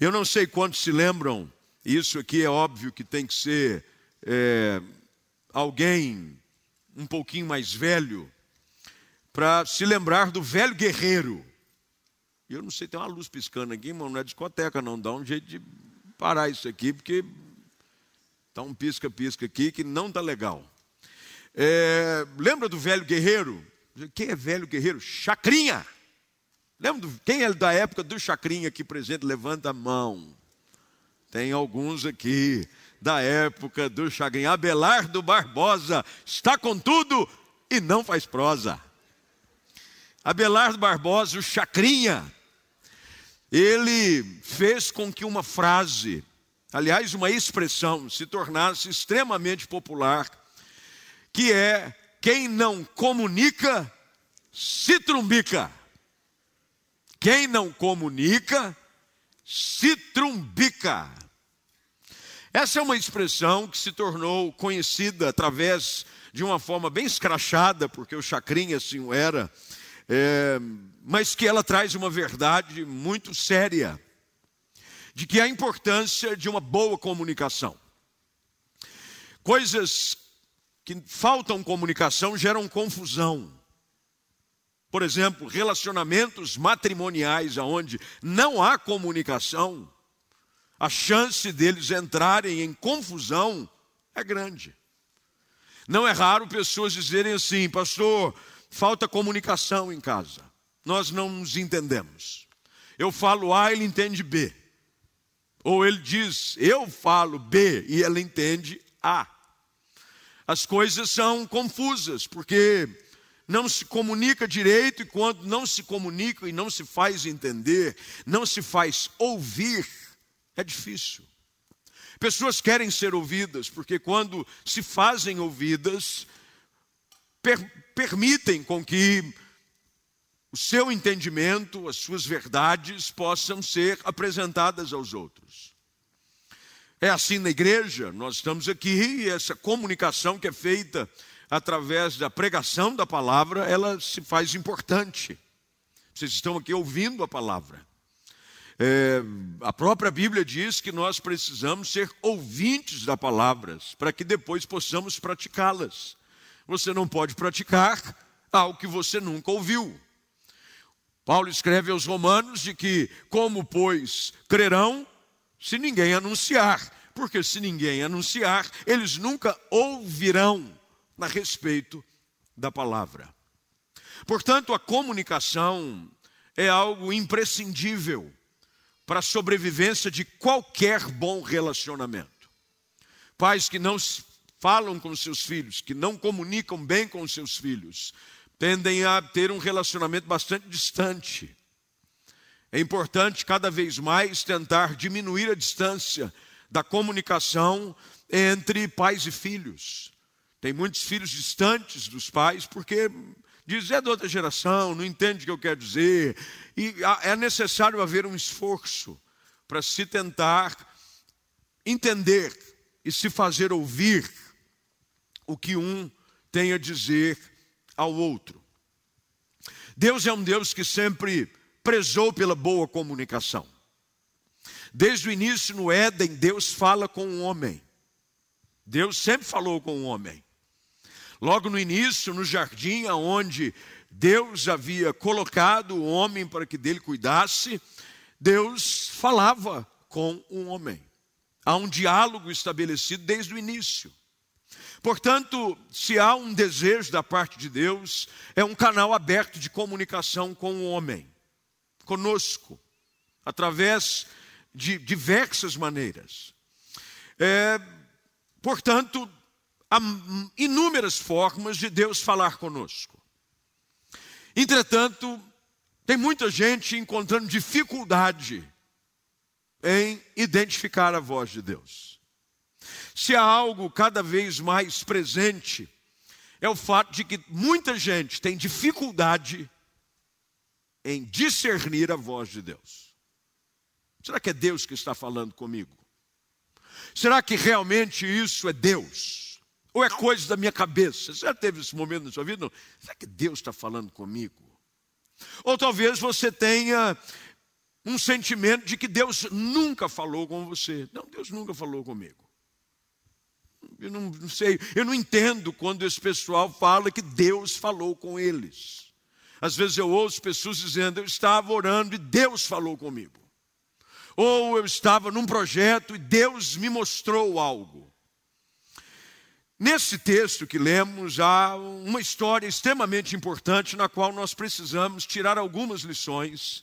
Eu não sei quantos se lembram, isso aqui é óbvio que tem que ser é, alguém um pouquinho mais velho, para se lembrar do velho guerreiro. Eu não sei, tem uma luz piscando aqui, mas não é discoteca, não. Dá um jeito de parar isso aqui, porque está um pisca-pisca aqui que não está legal. É, lembra do velho guerreiro? Quem é velho guerreiro? Chacrinha. Lembra quem é da época do Chacrinha aqui presente? Levanta a mão. Tem alguns aqui da época do Chacrinha. Abelardo Barbosa está com tudo e não faz prosa. Abelardo Barbosa, o Chacrinha, ele fez com que uma frase, aliás, uma expressão, se tornasse extremamente popular, que é: quem não comunica, se trumbica. Quem não comunica, se trumbica. Essa é uma expressão que se tornou conhecida através de uma forma bem escrachada, porque o Chacrinha assim o era, é, mas que ela traz uma verdade muito séria, de que a importância de uma boa comunicação. Coisas que faltam comunicação geram confusão. Por exemplo, relacionamentos matrimoniais onde não há comunicação, a chance deles entrarem em confusão é grande. Não é raro pessoas dizerem assim, pastor, falta comunicação em casa. Nós não nos entendemos. Eu falo A, ele entende B. Ou ele diz, eu falo B e ela entende A. As coisas são confusas, porque não se comunica direito, e quando não se comunica e não se faz entender, não se faz ouvir, é difícil. Pessoas querem ser ouvidas, porque quando se fazem ouvidas, per permitem com que o seu entendimento, as suas verdades possam ser apresentadas aos outros. É assim na igreja, nós estamos aqui e essa comunicação que é feita através da pregação da palavra, ela se faz importante. Vocês estão aqui ouvindo a palavra. É, a própria Bíblia diz que nós precisamos ser ouvintes da palavra, para que depois possamos praticá-las. Você não pode praticar algo que você nunca ouviu. Paulo escreve aos Romanos de que, como pois crerão, se ninguém anunciar, porque se ninguém anunciar, eles nunca ouvirão a respeito da palavra. Portanto, a comunicação é algo imprescindível para a sobrevivência de qualquer bom relacionamento. Pais que não falam com seus filhos, que não comunicam bem com seus filhos, tendem a ter um relacionamento bastante distante. É importante cada vez mais tentar diminuir a distância da comunicação entre pais e filhos. Tem muitos filhos distantes dos pais porque diz é da outra geração, não entende o que eu quero dizer. E é necessário haver um esforço para se tentar entender e se fazer ouvir o que um tem a dizer ao outro. Deus é um Deus que sempre prezou pela boa comunicação. Desde o início no Éden, Deus fala com o homem. Deus sempre falou com o homem. Logo no início, no jardim, onde Deus havia colocado o homem para que dele cuidasse, Deus falava com o homem. Há um diálogo estabelecido desde o início. Portanto, se há um desejo da parte de Deus, é um canal aberto de comunicação com o homem, conosco, através de diversas maneiras. É, portanto, há inúmeras formas de Deus falar conosco. Entretanto, tem muita gente encontrando dificuldade em identificar a voz de Deus. Se há algo cada vez mais presente, é o fato de que muita gente tem dificuldade em discernir a voz de Deus. Será que é Deus que está falando comigo? Será que realmente isso é Deus? Ou é coisa da minha cabeça? Você já teve esse momento na sua vida? Não. Será que Deus está falando comigo? Ou talvez você tenha um sentimento de que Deus nunca falou com você. Não, Deus nunca falou comigo. Eu não, não, sei, eu não entendo quando esse pessoal fala que Deus falou com eles. Às vezes eu ouço pessoas dizendo: Eu estava orando e Deus falou comigo. Ou eu estava num projeto e Deus me mostrou algo. Nesse texto que lemos, há uma história extremamente importante na qual nós precisamos tirar algumas lições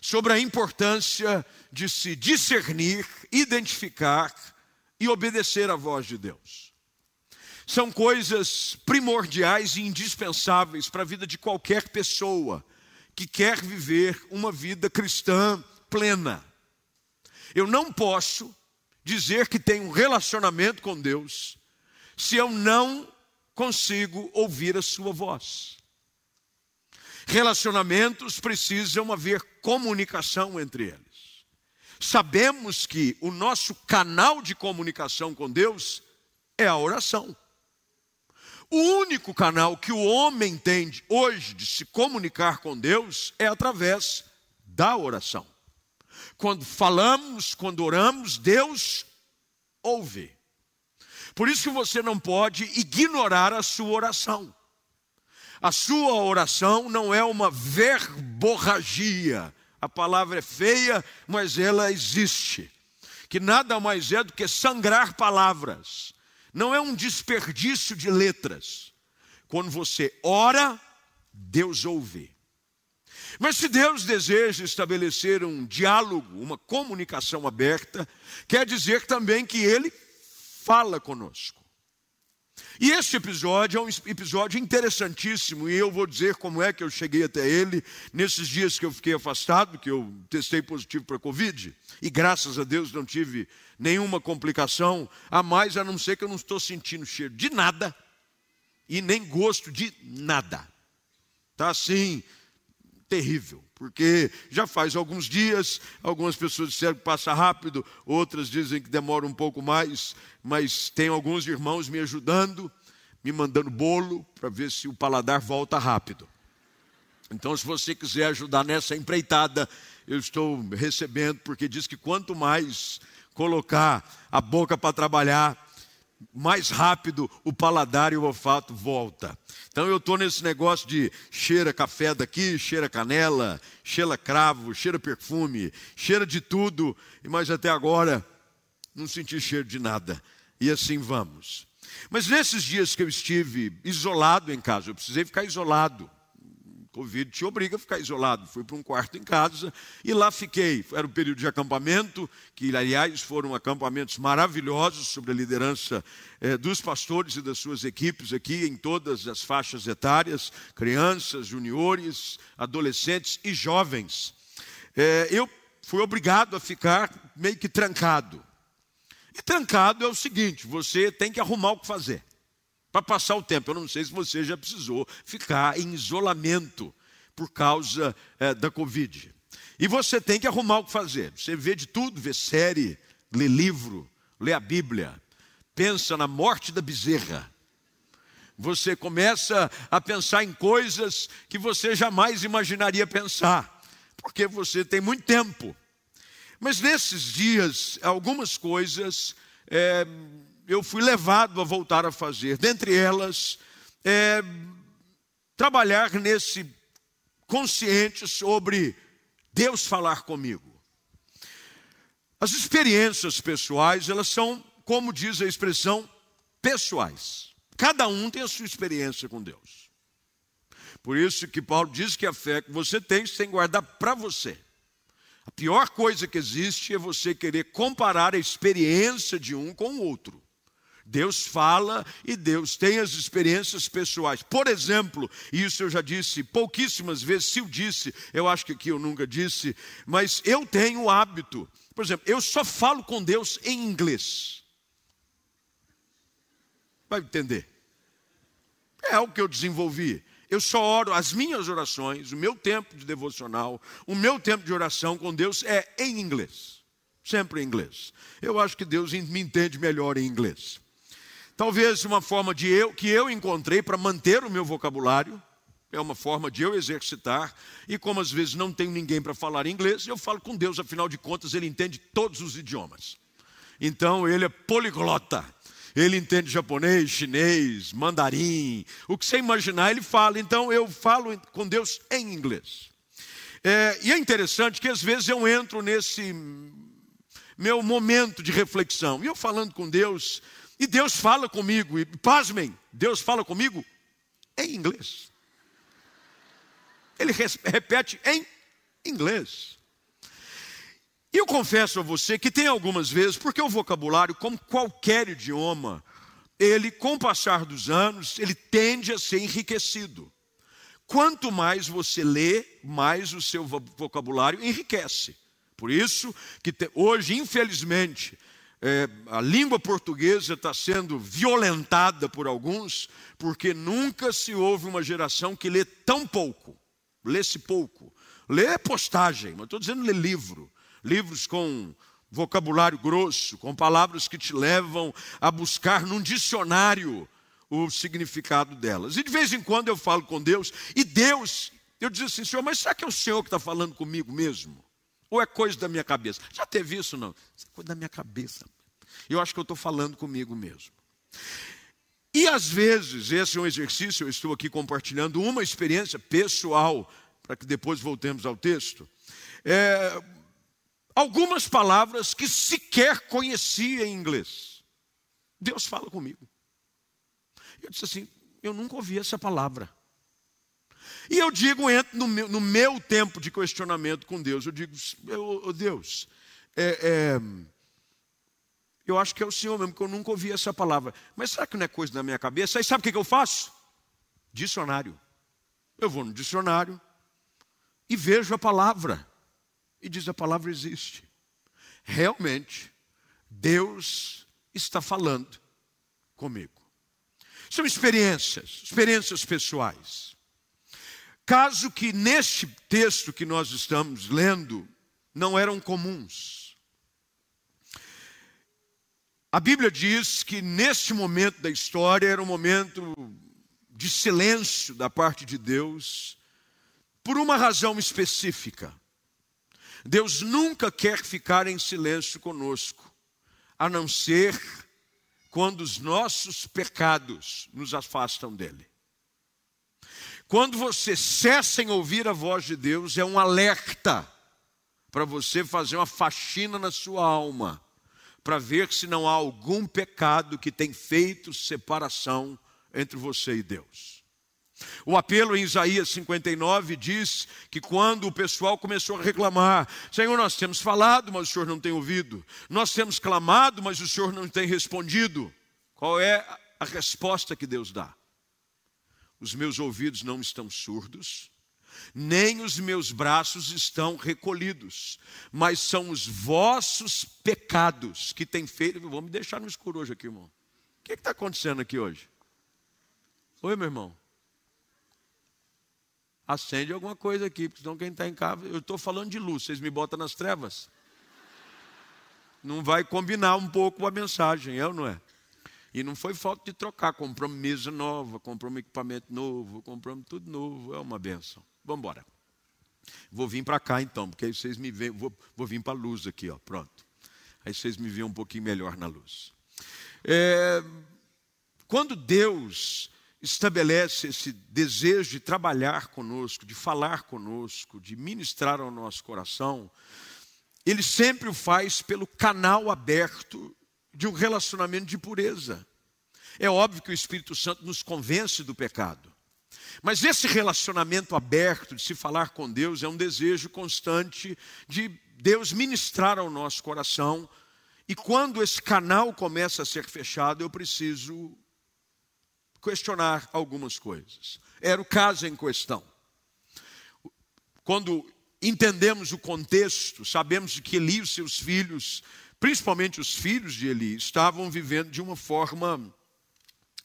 sobre a importância de se discernir, identificar e obedecer à voz de Deus. São coisas primordiais e indispensáveis para a vida de qualquer pessoa que quer viver uma vida cristã plena. Eu não posso dizer que tenho um relacionamento com Deus se eu não consigo ouvir a sua voz. Relacionamentos precisam haver comunicação entre eles sabemos que o nosso canal de comunicação com Deus é a oração. O único canal que o homem tem hoje de se comunicar com Deus é através da oração. Quando falamos, quando oramos, Deus ouve. Por isso que você não pode ignorar a sua oração. A sua oração não é uma verborragia, a palavra é feia, mas ela existe. Que nada mais é do que sangrar palavras. Não é um desperdício de letras. Quando você ora, Deus ouve. Mas se Deus deseja estabelecer um diálogo, uma comunicação aberta, quer dizer também que Ele fala conosco. E este episódio é um episódio interessantíssimo, e eu vou dizer como é que eu cheguei até ele nesses dias que eu fiquei afastado, que eu testei positivo para Covid, e graças a Deus não tive nenhuma complicação a mais, a não ser que eu não estou sentindo cheiro de nada e nem gosto de nada. Está assim, terrível, porque já faz alguns dias, algumas pessoas disseram que passa rápido, outras dizem que demora um pouco mais, mas tem alguns irmãos me ajudando, me mandando bolo para ver se o paladar volta rápido. Então, se você quiser ajudar nessa empreitada, eu estou recebendo, porque diz que quanto mais colocar a boca para trabalhar, mais rápido o paladar e o olfato volta. Então eu estou nesse negócio de cheira café daqui, cheira canela, cheira cravo, cheira perfume, cheira de tudo, mas até agora não senti cheiro de nada. E assim vamos. Mas nesses dias que eu estive isolado em casa, eu precisei ficar isolado. Covid te obriga a ficar isolado. Fui para um quarto em casa e lá fiquei. Era um período de acampamento, que aliás foram acampamentos maravilhosos sobre a liderança eh, dos pastores e das suas equipes aqui em todas as faixas etárias, crianças, juniores, adolescentes e jovens. Eh, eu fui obrigado a ficar meio que trancado. E trancado é o seguinte: você tem que arrumar o que fazer para passar o tempo. Eu não sei se você já precisou ficar em isolamento por causa é, da Covid. E você tem que arrumar o que fazer. Você vê de tudo, vê série, lê livro, lê a Bíblia, pensa na morte da bezerra. Você começa a pensar em coisas que você jamais imaginaria pensar, porque você tem muito tempo. Mas nesses dias, algumas coisas é, eu fui levado a voltar a fazer. Dentre elas, é, trabalhar nesse consciente sobre Deus falar comigo. As experiências pessoais, elas são, como diz a expressão, pessoais. Cada um tem a sua experiência com Deus. Por isso que Paulo diz que a fé que você tem, você tem que guardar para você. A pior coisa que existe é você querer comparar a experiência de um com o outro. Deus fala e Deus tem as experiências pessoais. Por exemplo, isso eu já disse pouquíssimas vezes, se eu disse, eu acho que aqui eu nunca disse, mas eu tenho o hábito. Por exemplo, eu só falo com Deus em inglês. Vai entender? É o que eu desenvolvi. Eu só oro, as minhas orações, o meu tempo de devocional, o meu tempo de oração com Deus é em inglês. Sempre em inglês. Eu acho que Deus me entende melhor em inglês. Talvez uma forma de eu que eu encontrei para manter o meu vocabulário É uma forma de eu exercitar. E como às vezes não tenho ninguém para falar inglês, eu falo com Deus, afinal de contas, ele entende todos os idiomas. Então ele é poliglota. Ele entende japonês, chinês, mandarim, o que você imaginar, ele fala. Então eu falo com Deus em inglês. É, e é interessante que às vezes eu entro nesse meu momento de reflexão, e eu falando com Deus, e Deus fala comigo, e pasmem, Deus fala comigo em inglês. Ele repete em inglês. E eu confesso a você que tem algumas vezes, porque o vocabulário, como qualquer idioma, ele, com o passar dos anos, ele tende a ser enriquecido. Quanto mais você lê, mais o seu vocabulário enriquece. Por isso que hoje, infelizmente, é, a língua portuguesa está sendo violentada por alguns, porque nunca se houve uma geração que lê tão pouco, lê-se pouco. Lê postagem, mas estou dizendo ler livro livros com vocabulário grosso, com palavras que te levam a buscar num dicionário o significado delas. E de vez em quando eu falo com Deus, e Deus, eu digo assim, Senhor, mas será que é o Senhor que está falando comigo mesmo? Ou é coisa da minha cabeça? Já teve isso não? Isso é coisa da minha cabeça. Eu acho que eu estou falando comigo mesmo. E às vezes, esse é um exercício, eu estou aqui compartilhando uma experiência pessoal, para que depois voltemos ao texto. É, algumas palavras que sequer conhecia em inglês. Deus fala comigo. Eu disse assim: eu nunca ouvi essa palavra. E eu digo, entro no meu, no meu tempo de questionamento com Deus, eu digo, oh, Deus, é, é, eu acho que é o Senhor mesmo, que eu nunca ouvi essa palavra. Mas será que não é coisa da minha cabeça? Aí sabe o que, que eu faço? Dicionário. Eu vou no dicionário e vejo a palavra e diz: a palavra existe. Realmente, Deus está falando comigo. São experiências, experiências pessoais. Caso que neste texto que nós estamos lendo não eram comuns. A Bíblia diz que neste momento da história era um momento de silêncio da parte de Deus, por uma razão específica. Deus nunca quer ficar em silêncio conosco, a não ser quando os nossos pecados nos afastam dele. Quando você cessa em ouvir a voz de Deus, é um alerta para você fazer uma faxina na sua alma, para ver se não há algum pecado que tem feito separação entre você e Deus. O apelo em Isaías 59 diz que quando o pessoal começou a reclamar, Senhor, nós temos falado, mas o Senhor não tem ouvido. Nós temos clamado, mas o Senhor não tem respondido. Qual é a resposta que Deus dá? Os meus ouvidos não estão surdos, nem os meus braços estão recolhidos, mas são os vossos pecados que têm feito. Vamos me deixar no escuro hoje aqui, irmão. O que está acontecendo aqui hoje? Oi, meu irmão acende alguma coisa aqui, porque senão quem está em casa, eu estou falando de luz, vocês me botam nas trevas. Não vai combinar um pouco a mensagem, é ou não é? E não foi falta de trocar, compramos mesa nova, compramos equipamento novo, compramos tudo novo, é uma benção. Vamos embora. Vou vir para cá então, porque aí vocês me veem, vou, vou vir para a luz aqui, ó, pronto. Aí vocês me veem um pouquinho melhor na luz. É, quando Deus estabelece esse desejo de trabalhar conosco, de falar conosco, de ministrar ao nosso coração, ele sempre o faz pelo canal aberto de um relacionamento de pureza. É óbvio que o Espírito Santo nos convence do pecado. Mas esse relacionamento aberto de se falar com Deus é um desejo constante de Deus ministrar ao nosso coração. E quando esse canal começa a ser fechado, eu preciso questionar algumas coisas. Era o caso em questão. Quando entendemos o contexto, sabemos que Eli e os seus filhos, principalmente os filhos de Eli, estavam vivendo de uma forma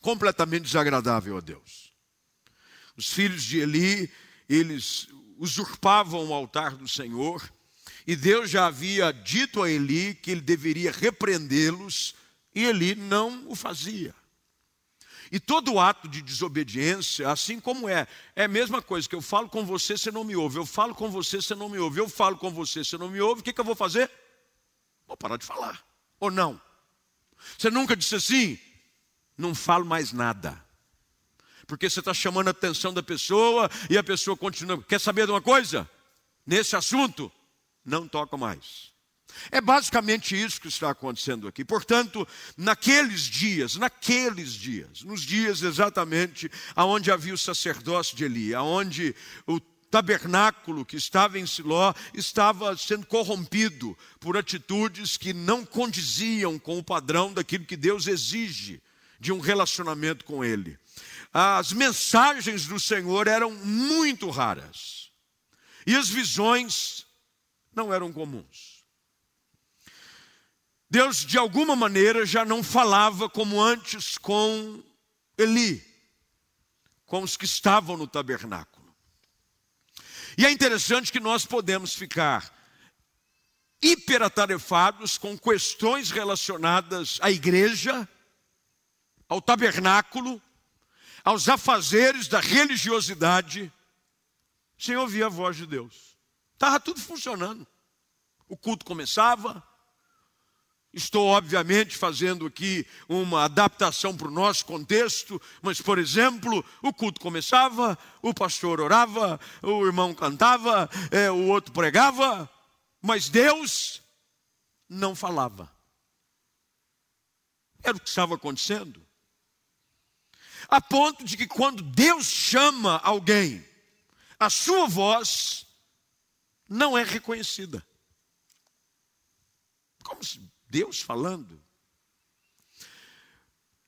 completamente desagradável a Deus. Os filhos de Eli, eles usurpavam o altar do Senhor, e Deus já havia dito a Eli que ele deveria repreendê-los, e Eli não o fazia. E todo ato de desobediência, assim como é, é a mesma coisa que eu falo com você, você não me ouve. Eu falo com você, você não me ouve. Eu falo com você, você não me ouve. O que, que eu vou fazer? Vou parar de falar. Ou não? Você nunca disse assim? Não falo mais nada. Porque você está chamando a atenção da pessoa e a pessoa continua. Quer saber de uma coisa? Nesse assunto, não toca mais. É basicamente isso que está acontecendo aqui. Portanto, naqueles dias, naqueles dias, nos dias exatamente aonde havia o sacerdócio de Eli, aonde o tabernáculo que estava em Siló estava sendo corrompido por atitudes que não condiziam com o padrão daquilo que Deus exige de um relacionamento com ele. As mensagens do Senhor eram muito raras. E as visões não eram comuns. Deus, de alguma maneira, já não falava como antes com Eli, com os que estavam no tabernáculo. E é interessante que nós podemos ficar hiperatarefados com questões relacionadas à igreja, ao tabernáculo, aos afazeres da religiosidade, sem ouvir a voz de Deus. Estava tudo funcionando. O culto começava, Estou, obviamente, fazendo aqui uma adaptação para o nosso contexto, mas, por exemplo, o culto começava, o pastor orava, o irmão cantava, é, o outro pregava, mas Deus não falava. Era o que estava acontecendo. A ponto de que quando Deus chama alguém, a sua voz não é reconhecida. Como se Deus falando.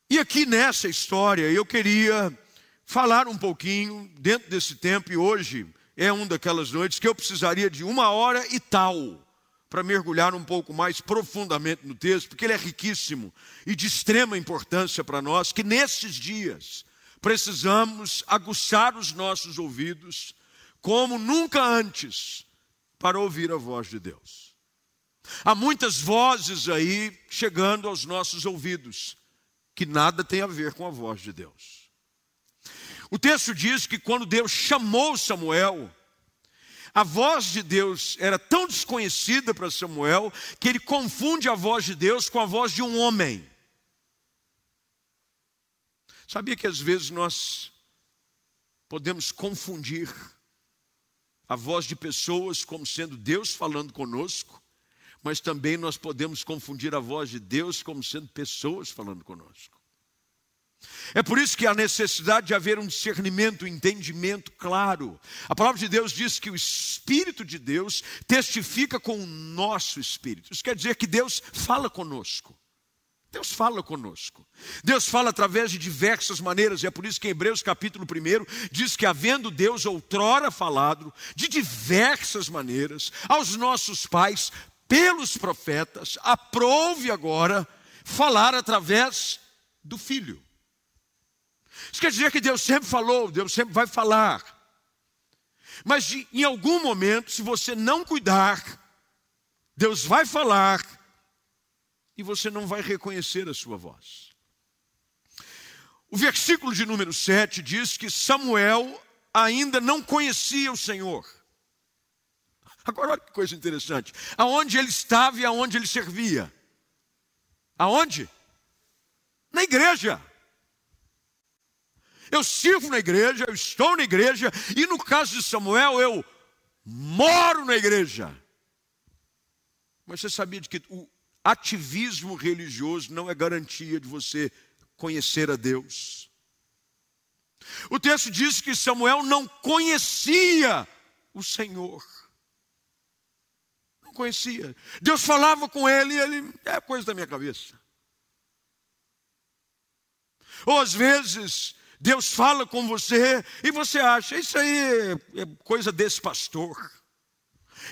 E aqui nessa história eu queria falar um pouquinho dentro desse tempo, e hoje é uma daquelas noites que eu precisaria de uma hora e tal para mergulhar um pouco mais profundamente no texto, porque ele é riquíssimo e de extrema importância para nós, que nesses dias precisamos aguçar os nossos ouvidos como nunca antes para ouvir a voz de Deus. Há muitas vozes aí chegando aos nossos ouvidos, que nada tem a ver com a voz de Deus. O texto diz que quando Deus chamou Samuel, a voz de Deus era tão desconhecida para Samuel que ele confunde a voz de Deus com a voz de um homem. Sabia que às vezes nós podemos confundir a voz de pessoas como sendo Deus falando conosco mas também nós podemos confundir a voz de Deus como sendo pessoas falando conosco. É por isso que há necessidade de haver um discernimento, um entendimento claro. A palavra de Deus diz que o Espírito de Deus testifica com o nosso espírito. Isso quer dizer que Deus fala conosco. Deus fala conosco. Deus fala através de diversas maneiras, e é por isso que em Hebreus capítulo 1 diz que, havendo Deus outrora falado de diversas maneiras aos nossos pais pelos profetas, aprove agora falar através do Filho. Isso quer dizer que Deus sempre falou, Deus sempre vai falar. Mas de, em algum momento, se você não cuidar, Deus vai falar e você não vai reconhecer a sua voz. O versículo de número 7 diz que Samuel ainda não conhecia o Senhor. Agora olha que coisa interessante. Aonde ele estava e aonde ele servia. Aonde? Na igreja. Eu sirvo na igreja, eu estou na igreja, e no caso de Samuel, eu moro na igreja. Mas você sabia de que o ativismo religioso não é garantia de você conhecer a Deus? O texto diz que Samuel não conhecia o Senhor conhecia. Deus falava com ele e ele, é coisa da minha cabeça. Ou às vezes, Deus fala com você e você acha, isso aí é coisa desse pastor.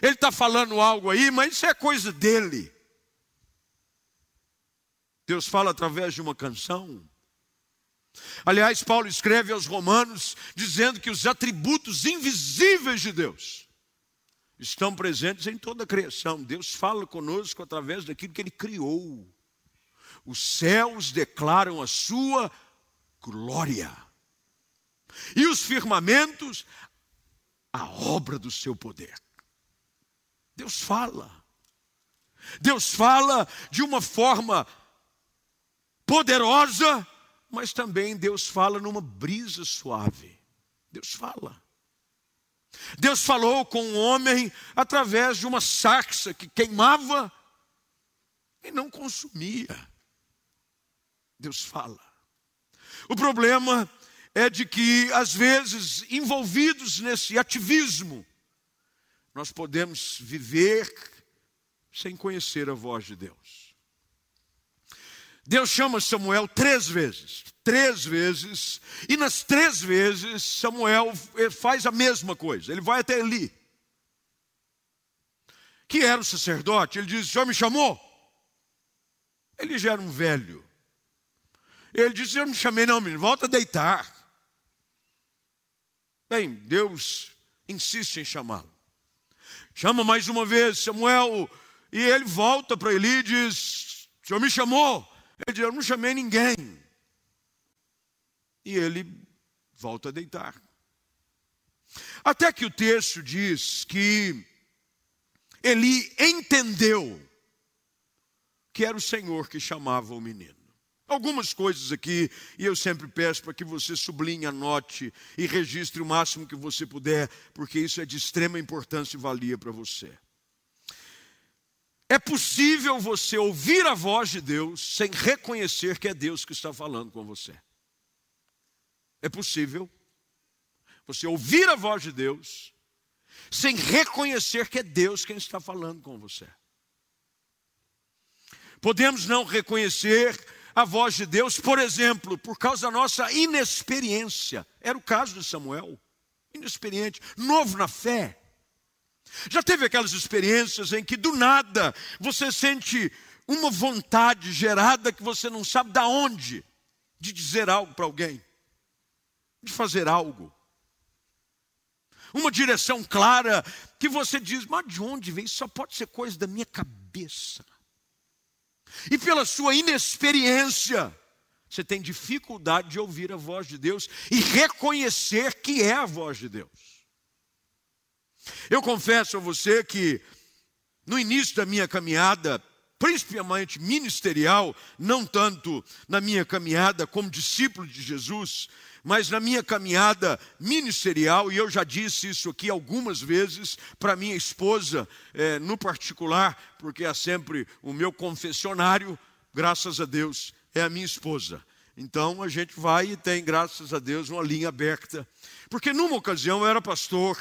Ele está falando algo aí, mas isso é coisa dele. Deus fala através de uma canção. Aliás, Paulo escreve aos Romanos dizendo que os atributos invisíveis de Deus estão presentes em toda a criação. Deus fala conosco através daquilo que Ele criou. Os céus declaram a Sua glória. E os firmamentos, a obra do seu poder. Deus fala. Deus fala de uma forma poderosa, mas também Deus fala numa brisa suave. Deus fala. Deus falou com o um homem através de uma sarça que queimava e não consumia. Deus fala. O problema é de que, às vezes, envolvidos nesse ativismo, nós podemos viver sem conhecer a voz de Deus. Deus chama Samuel três vezes, três vezes, e nas três vezes Samuel faz a mesma coisa, ele vai até Eli, que era o sacerdote, ele diz: O senhor me chamou? Ele já era um velho, ele disse: Eu não me chamei, não, menino, volta a deitar. Bem, Deus insiste em chamá-lo. Chama mais uma vez Samuel, e ele volta para Eli e diz: O senhor me chamou? Ele diz: Eu não chamei ninguém. E ele volta a deitar. Até que o texto diz que Eli entendeu que era o Senhor que chamava o menino. Algumas coisas aqui, e eu sempre peço para que você sublinhe, anote e registre o máximo que você puder, porque isso é de extrema importância e valia para você. É possível você ouvir a voz de Deus sem reconhecer que é Deus que está falando com você. É possível você ouvir a voz de Deus sem reconhecer que é Deus quem está falando com você. Podemos não reconhecer a voz de Deus, por exemplo, por causa da nossa inexperiência. Era o caso de Samuel, inexperiente, novo na fé. Já teve aquelas experiências em que do nada você sente uma vontade gerada que você não sabe de onde, de dizer algo para alguém, de fazer algo. Uma direção clara que você diz, mas de onde vem? Isso só pode ser coisa da minha cabeça. E pela sua inexperiência, você tem dificuldade de ouvir a voz de Deus e reconhecer que é a voz de Deus. Eu confesso a você que no início da minha caminhada, principalmente ministerial, não tanto na minha caminhada como discípulo de Jesus, mas na minha caminhada ministerial, e eu já disse isso aqui algumas vezes para minha esposa, é, no particular, porque é sempre o meu confessionário, graças a Deus, é a minha esposa. Então a gente vai e tem, graças a Deus, uma linha aberta. Porque numa ocasião eu era pastor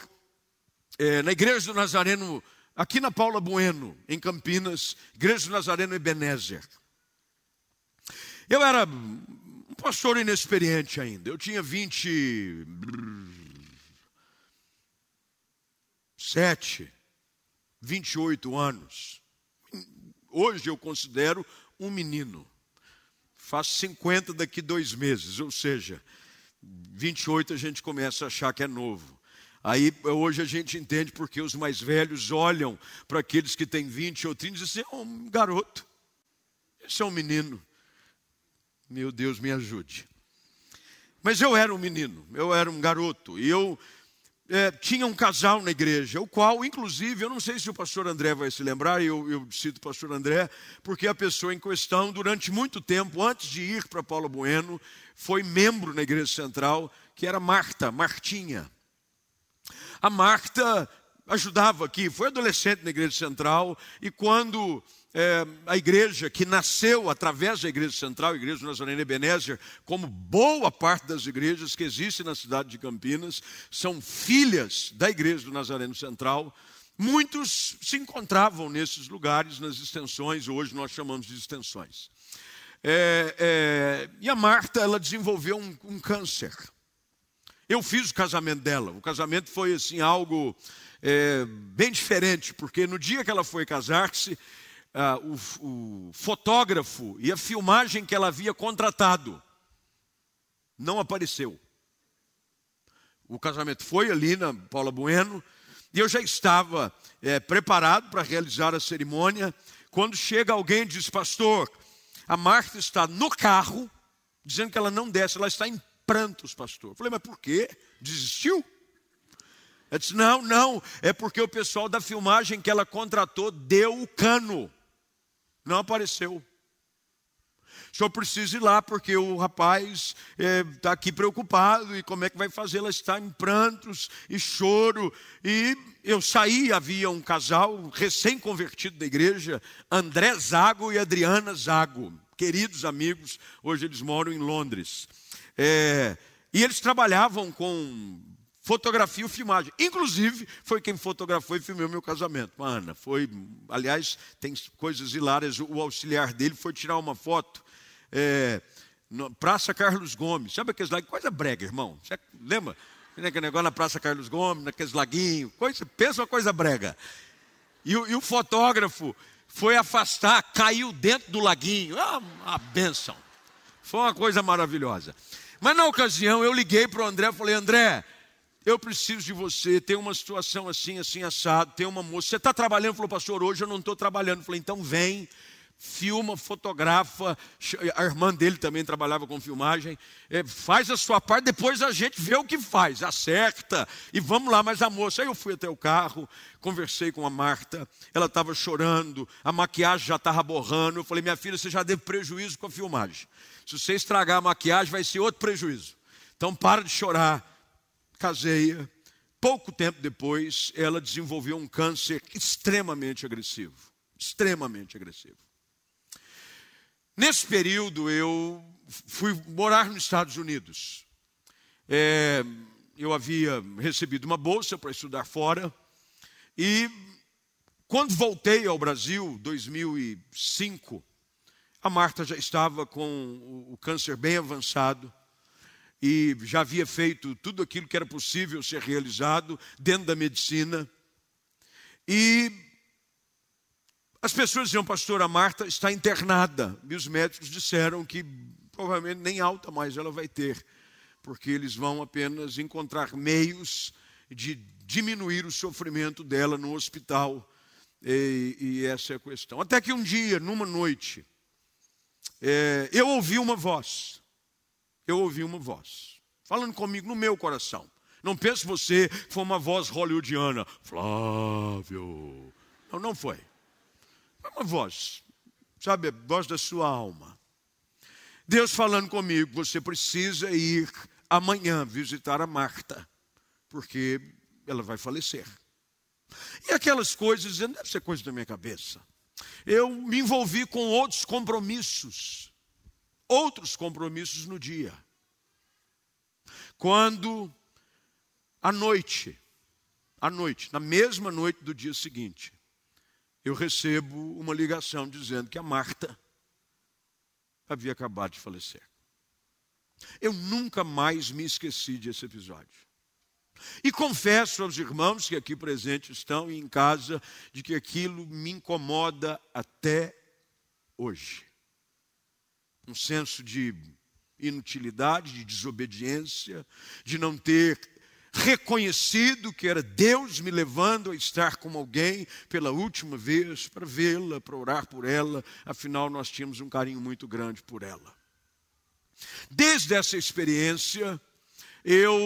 é, na igreja do Nazareno, aqui na Paula Bueno, em Campinas, igreja do Nazareno Ebenezer. Eu era pastor inexperiente ainda. Eu tinha 27, 28 anos. Hoje eu considero um menino. Faço 50 daqui dois meses, ou seja, 28 a gente começa a achar que é novo. Aí hoje a gente entende porque os mais velhos olham para aqueles que têm 20 ou 30 e dizem é um garoto, esse é um menino. Meu Deus, me ajude. Mas eu era um menino, eu era um garoto, e eu é, tinha um casal na igreja, o qual, inclusive, eu não sei se o pastor André vai se lembrar, eu, eu cito o pastor André, porque a pessoa em questão, durante muito tempo, antes de ir para Paulo Bueno, foi membro na igreja central, que era Marta, Martinha. A Marta ajudava aqui, foi adolescente na igreja central, e quando é, a igreja que nasceu através da igreja central, a igreja do Nazareno Ebenezer, como boa parte das igrejas que existem na cidade de Campinas, são filhas da igreja do Nazareno Central. Muitos se encontravam nesses lugares, nas extensões, hoje nós chamamos de extensões. É, é, e a Marta, ela desenvolveu um, um, câncer. Eu fiz o casamento dela. O casamento foi assim algo é, bem diferente, porque no dia que ela foi casar-se, ah, o, o fotógrafo e a filmagem que ela havia contratado não apareceu. O casamento foi ali na Paula Bueno, e eu já estava é, preparado para realizar a cerimônia, quando chega alguém e diz, pastor, a Marta está no carro, dizendo que ela não desce, ela está em prantos, pastor. Eu falei, mas por quê? Desistiu? Ela disse: não, não, é porque o pessoal da filmagem que ela contratou deu o cano, não apareceu. O senhor precisa ir lá, porque o rapaz está é, aqui preocupado, e como é que vai fazer? Ela está em prantos e choro. E eu saí, havia um casal recém-convertido da igreja, André Zago e Adriana Zago, queridos amigos, hoje eles moram em Londres. É, e eles trabalhavam com fotografia e filmagem. Inclusive, foi quem fotografou e filmou meu casamento. Ana, foi, aliás, tem coisas hilárias. O auxiliar dele foi tirar uma foto é, Praça Carlos Gomes. Sabe aqueles laguinhos? Coisa brega, irmão. Você lembra? Aquele negócio na Praça Carlos Gomes, naqueles laguinhos. Coisa, pensa uma coisa brega. E, e o fotógrafo foi afastar, caiu dentro do laguinho. Ah, uma benção. Foi uma coisa maravilhosa. Mas na ocasião eu liguei para o André e falei: André, eu preciso de você, tem uma situação assim, assim, assado, tem uma moça. Você está trabalhando? Falou, pastor, hoje eu não estou trabalhando. falei, então vem, filma, fotografa. A irmã dele também trabalhava com filmagem. É, faz a sua parte, depois a gente vê o que faz, acerta e vamos lá. Mas a moça, aí eu fui até o carro, conversei com a Marta, ela estava chorando, a maquiagem já estava borrando. Eu falei, minha filha, você já deu prejuízo com a filmagem. Se você estragar a maquiagem, vai ser outro prejuízo. Então para de chorar. Caseia. Pouco tempo depois, ela desenvolveu um câncer extremamente agressivo. Extremamente agressivo. Nesse período, eu fui morar nos Estados Unidos. É, eu havia recebido uma bolsa para estudar fora. E quando voltei ao Brasil, 2005, a Marta já estava com o câncer bem avançado e já havia feito tudo aquilo que era possível ser realizado dentro da medicina. E as pessoas diziam, pastor, a Marta está internada. E os médicos disseram que provavelmente nem alta mais ela vai ter, porque eles vão apenas encontrar meios de diminuir o sofrimento dela no hospital. E, e essa é a questão. Até que um dia, numa noite, é, eu ouvi uma voz. Eu ouvi uma voz falando comigo no meu coração. Não pense você que foi uma voz hollywoodiana. Flávio. Não, não foi. Uma voz, sabe, a voz da sua alma. Deus falando comigo, você precisa ir amanhã visitar a Marta, porque ela vai falecer. E aquelas coisas, não deve ser coisa da minha cabeça. Eu me envolvi com outros compromissos, outros compromissos no dia. Quando, à noite, à noite, na mesma noite do dia seguinte, eu recebo uma ligação dizendo que a Marta havia acabado de falecer. Eu nunca mais me esqueci desse episódio. E confesso aos irmãos que aqui presentes estão e em casa de que aquilo me incomoda até hoje. Um senso de inutilidade, de desobediência, de não ter reconhecido que era Deus me levando a estar com alguém pela última vez, para vê-la, para orar por ela, afinal nós tínhamos um carinho muito grande por ela. Desde essa experiência, eu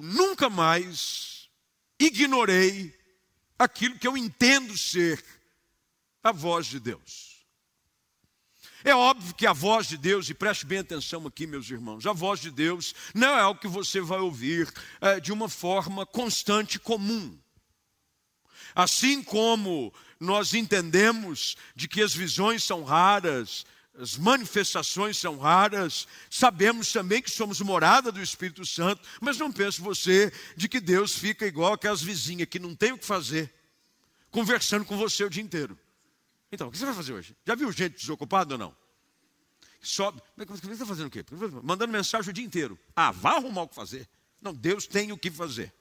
nunca mais ignorei aquilo que eu entendo ser a voz de Deus. É óbvio que a voz de Deus, e preste bem atenção aqui, meus irmãos, a voz de Deus não é algo que você vai ouvir é, de uma forma constante comum. Assim como nós entendemos de que as visões são raras, as manifestações são raras, sabemos também que somos morada do Espírito Santo, mas não pense você de que Deus fica igual aquelas vizinhas que não tem o que fazer, conversando com você o dia inteiro. Então, o que você vai fazer hoje? Já viu gente desocupada ou não? Sobe. Você está fazendo o quê? Mandando mensagem o dia inteiro. Ah, vá arrumar o que fazer. Não, Deus tem o que fazer.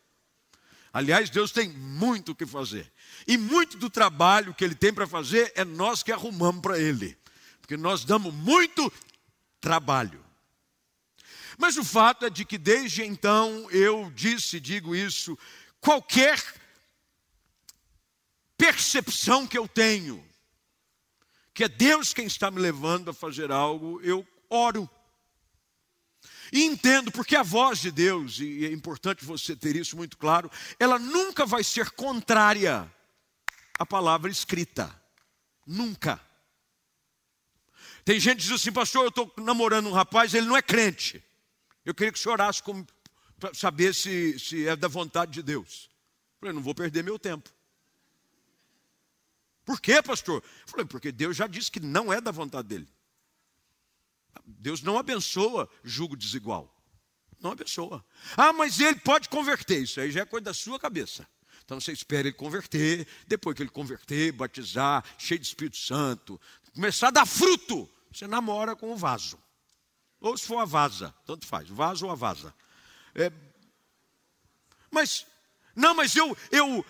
Aliás, Deus tem muito o que fazer. E muito do trabalho que Ele tem para fazer é nós que arrumamos para Ele. Porque nós damos muito trabalho. Mas o fato é de que desde então eu disse, digo isso, qualquer percepção que eu tenho que é Deus quem está me levando a fazer algo, eu oro. E entendo, porque a voz de Deus, e é importante você ter isso muito claro, ela nunca vai ser contrária à palavra escrita. Nunca. Tem gente que diz assim, pastor, eu estou namorando um rapaz, ele não é crente. Eu queria que o senhor orasse para saber se, se é da vontade de Deus. Eu falei, não vou perder meu tempo. Por quê, pastor? Eu falei, porque Deus já disse que não é da vontade dele. Deus não abençoa julgo desigual. Não abençoa. Ah, mas ele pode converter. Isso aí já é coisa da sua cabeça. Então você espera ele converter, depois que ele converter, batizar, cheio de Espírito Santo, começar a dar fruto, você namora com o vaso. Ou se for a vaza, tanto faz, vaso ou a vaza. É, mas, não, mas eu, eu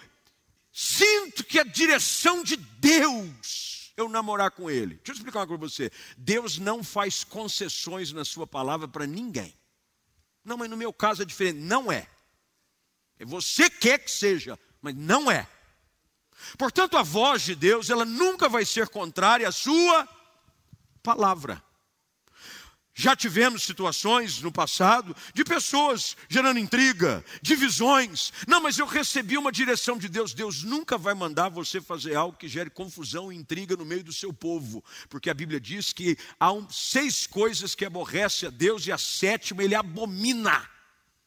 sinto que a direção de Deus eu namorar com ele. Deixa eu explicar uma coisa para você. Deus não faz concessões na sua palavra para ninguém. Não, mas no meu caso é diferente. Não é. é. Você quer que seja, mas não é. Portanto, a voz de Deus, ela nunca vai ser contrária à sua palavra. Já tivemos situações no passado de pessoas gerando intriga, divisões. Não, mas eu recebi uma direção de Deus. Deus nunca vai mandar você fazer algo que gere confusão e intriga no meio do seu povo, porque a Bíblia diz que há um, seis coisas que aborrece a Deus e a sétima ele abomina.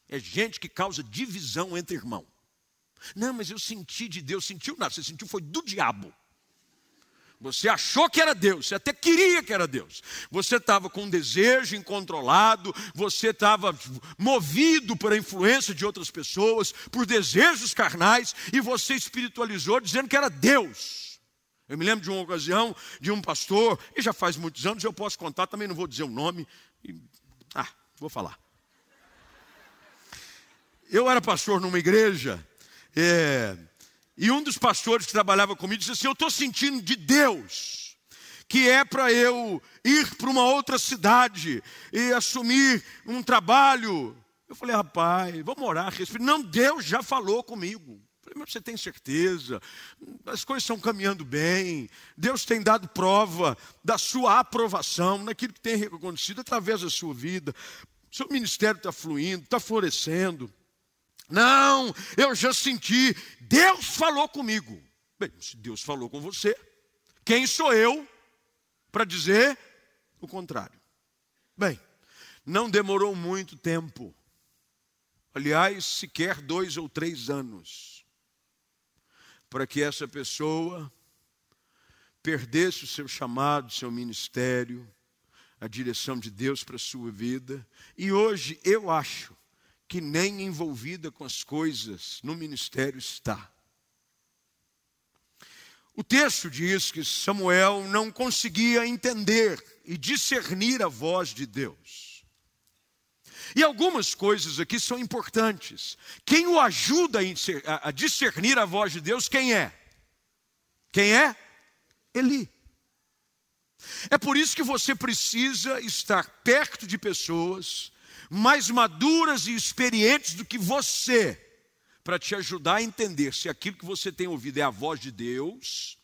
É gente que causa divisão entre irmãos. Não, mas eu senti de Deus, sentiu nada, você sentiu foi do diabo. Você achou que era Deus, você até queria que era Deus. Você estava com um desejo incontrolado, você estava movido por a influência de outras pessoas, por desejos carnais, e você espiritualizou dizendo que era Deus. Eu me lembro de uma ocasião de um pastor, e já faz muitos anos, eu posso contar, também não vou dizer o nome. E, ah, vou falar. Eu era pastor numa igreja, é, e um dos pastores que trabalhava comigo disse assim: Eu estou sentindo de Deus que é para eu ir para uma outra cidade e assumir um trabalho. Eu falei, rapaz, vamos orar. Não, Deus já falou comigo. Eu falei, mas você tem certeza? As coisas estão caminhando bem. Deus tem dado prova da sua aprovação naquilo que tem acontecido através da sua vida. Seu ministério está fluindo, está florescendo. Não, eu já senti, Deus falou comigo. Bem, se Deus falou com você, quem sou eu para dizer o contrário? Bem, não demorou muito tempo, aliás, sequer dois ou três anos, para que essa pessoa perdesse o seu chamado, seu ministério, a direção de Deus para a sua vida, e hoje eu acho que nem envolvida com as coisas no ministério está. O texto diz que Samuel não conseguia entender e discernir a voz de Deus. E algumas coisas aqui são importantes. Quem o ajuda a discernir a voz de Deus, quem é? Quem é? Eli. É por isso que você precisa estar perto de pessoas mais maduras e experientes do que você, para te ajudar a entender se aquilo que você tem ouvido é a voz de Deus,